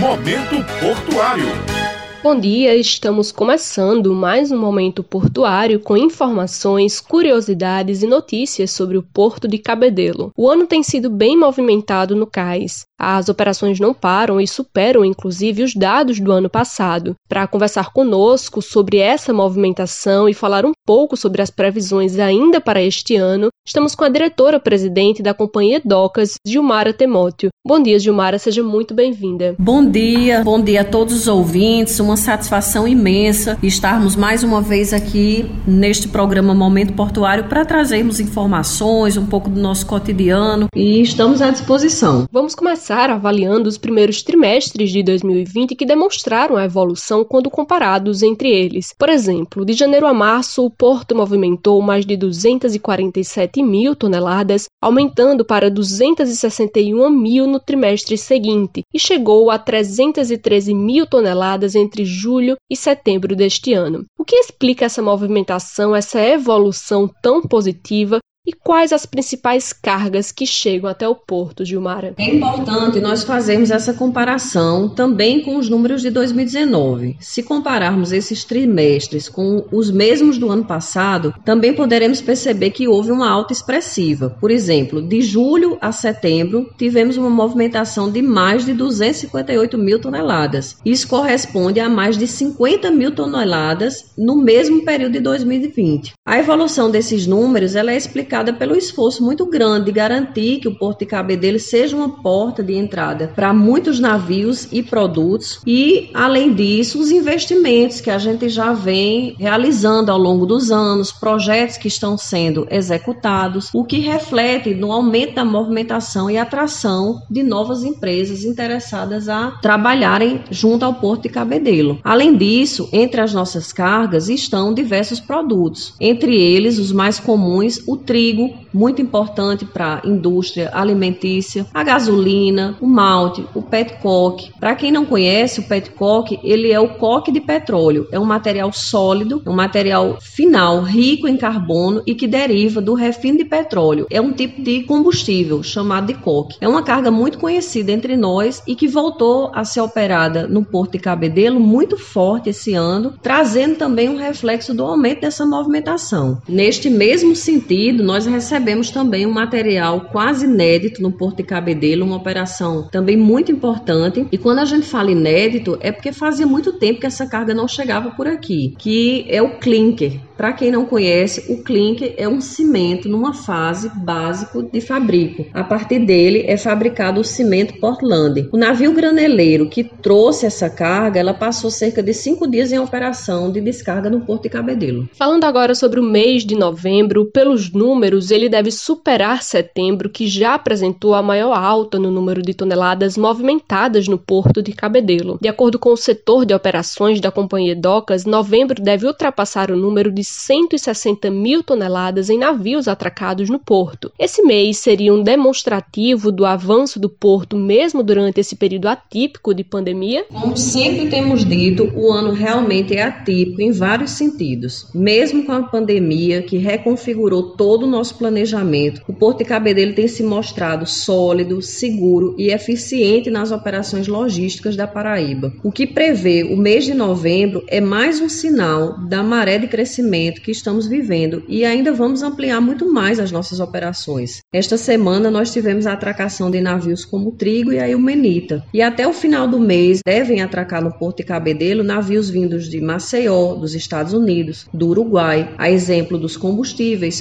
Momento Portuário. Bom dia, estamos começando mais um momento portuário com informações, curiosidades e notícias sobre o Porto de Cabedelo. O ano tem sido bem movimentado no cais. As operações não param e superam inclusive os dados do ano passado. Para conversar conosco sobre essa movimentação e falar um pouco sobre as previsões ainda para este ano, estamos com a diretora-presidente da Companhia Docas, Gilmara Temóteo. Bom dia, Gilmara, seja muito bem-vinda. Bom dia, bom dia a todos os ouvintes uma satisfação imensa estarmos mais uma vez aqui neste programa Momento Portuário para trazermos informações, um pouco do nosso cotidiano e estamos à disposição. Vamos começar avaliando os primeiros trimestres de 2020 que demonstraram a evolução quando comparados entre eles. Por exemplo, de janeiro a março, o porto movimentou mais de 247 mil toneladas, aumentando para 261 mil no trimestre seguinte, e chegou a 313 mil toneladas entre entre julho e setembro deste ano. O que explica essa movimentação, essa evolução tão positiva e quais as principais cargas que chegam até o porto, Gilmara? É importante nós fazermos essa comparação também com os números de 2019. Se compararmos esses trimestres com os mesmos do ano passado, também poderemos perceber que houve uma alta expressiva. Por exemplo, de julho a setembro, tivemos uma movimentação de mais de 258 mil toneladas. Isso corresponde a mais de 50 mil toneladas no mesmo período de 2020. A evolução desses números é explicada marcada pelo esforço muito grande de garantir que o Porto de Cabedelo seja uma porta de entrada para muitos navios e produtos e, além disso, os investimentos que a gente já vem realizando ao longo dos anos, projetos que estão sendo executados, o que reflete no aumento da movimentação e atração de novas empresas interessadas a trabalharem junto ao Porto de Cabedelo. Além disso, entre as nossas cargas estão diversos produtos, entre eles os mais comuns, o trigo trigo, muito importante para a indústria alimentícia, a gasolina, o malte, o petcock. Para quem não conhece, o petcock, ele é o coque de petróleo. É um material sólido, é um material final, rico em carbono e que deriva do refino de petróleo. É um tipo de combustível chamado de coque. É uma carga muito conhecida entre nós e que voltou a ser operada no Porto de Cabedelo muito forte esse ano, trazendo também um reflexo do aumento dessa movimentação. Neste mesmo sentido, nós recebemos também um material quase inédito no Porto de Cabedelo, uma operação também muito importante. E quando a gente fala inédito, é porque fazia muito tempo que essa carga não chegava por aqui, que é o clinker. Para quem não conhece, o clinker é um cimento numa fase básico de fabrico. A partir dele é fabricado o cimento Portland. O navio graneleiro que trouxe essa carga, ela passou cerca de cinco dias em operação de descarga no Porto de Cabedelo. Falando agora sobre o mês de novembro, pelos números, ele deve superar setembro, que já apresentou a maior alta no número de toneladas movimentadas no Porto de Cabedelo. De acordo com o setor de operações da Companhia Docas, novembro deve ultrapassar o número de 160 mil toneladas em navios atracados no porto. Esse mês seria um demonstrativo do avanço do porto, mesmo durante esse período atípico de pandemia? Como sempre temos dito, o ano realmente é atípico em vários sentidos. Mesmo com a pandemia que reconfigurou todo nosso planejamento, o Porto de Cabedelo tem se mostrado sólido, seguro e eficiente nas operações logísticas da Paraíba. O que prevê o mês de novembro é mais um sinal da maré de crescimento que estamos vivendo e ainda vamos ampliar muito mais as nossas operações. Esta semana nós tivemos a atracação de navios como o Trigo e a Ilmenita. E até o final do mês devem atracar no Porto de Cabedelo navios vindos de Maceió, dos Estados Unidos, do Uruguai, a exemplo dos combustíveis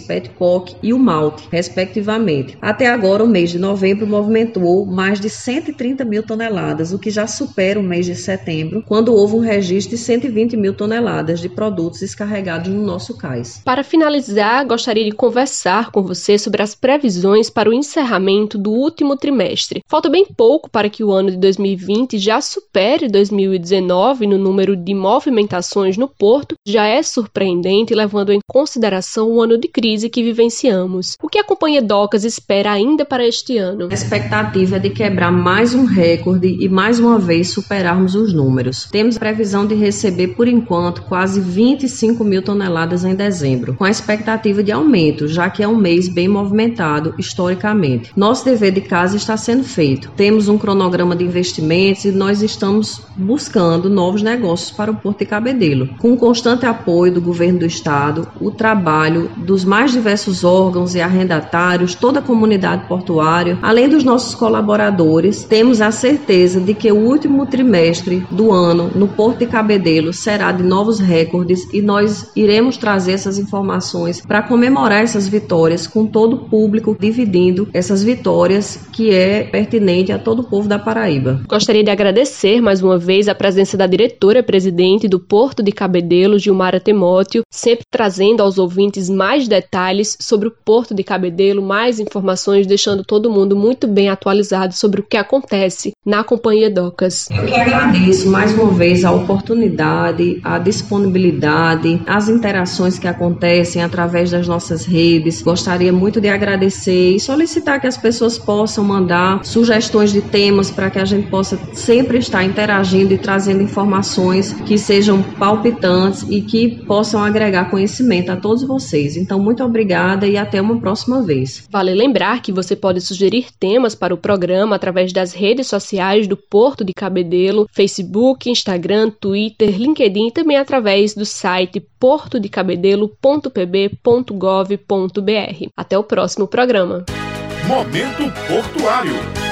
Petcock e o Malte, respectivamente. Até agora, o mês de novembro movimentou mais de 130 mil toneladas, o que já supera o mês de setembro, quando houve um registro de 120 mil toneladas de produtos descarregados no nosso cais. Para finalizar, gostaria de conversar com você sobre as previsões para o encerramento do último trimestre. Falta bem pouco para que o ano de 2020 já supere 2019 no número de movimentações no porto, já é surpreendente levando em consideração o ano de crise que vivenciamos vivenciamos. O que a Companhia Docas espera ainda para este ano? A expectativa é de quebrar mais um recorde e mais uma vez superarmos os números. Temos previsão de receber, por enquanto, quase 25 mil toneladas em dezembro, com a expectativa de aumento, já que é um mês bem movimentado historicamente. Nosso dever de casa está sendo feito. Temos um cronograma de investimentos e nós estamos buscando novos negócios para o Porto de Cabedelo. Com o constante apoio do governo do estado, o trabalho dos mais diversos órgãos e arrendatários, toda a comunidade portuária, além dos nossos colaboradores, temos a certeza de que o último trimestre do ano no Porto de Cabedelo será de novos recordes e nós iremos trazer essas informações para comemorar essas vitórias com todo o público dividindo essas vitórias que é pertinente a todo o povo da Paraíba. Gostaria de agradecer mais uma vez a presença da diretora-presidente do Porto de Cabedelo, Gilmara Temóteo, sempre trazendo aos ouvintes mais detalhes sobre o Porto de Cabedelo, mais informações, deixando todo mundo muito bem atualizado sobre o que acontece na Companhia Docas. Eu que agradeço mais uma vez a oportunidade, a disponibilidade, as interações que acontecem através das nossas redes. Gostaria muito de agradecer e solicitar que as pessoas possam mandar sugestões de temas para que a gente possa sempre estar interagindo e trazendo informações que sejam palpitantes e que possam agregar conhecimento a todos vocês. Então, muito obrigada e até uma próxima vez. Vale lembrar que você pode sugerir temas para o programa através das redes sociais do Porto de Cabedelo, Facebook, Instagram, Twitter, LinkedIn e também através do site portodecabedelo.pb.gov.br. Até o próximo programa. Momento Portuário.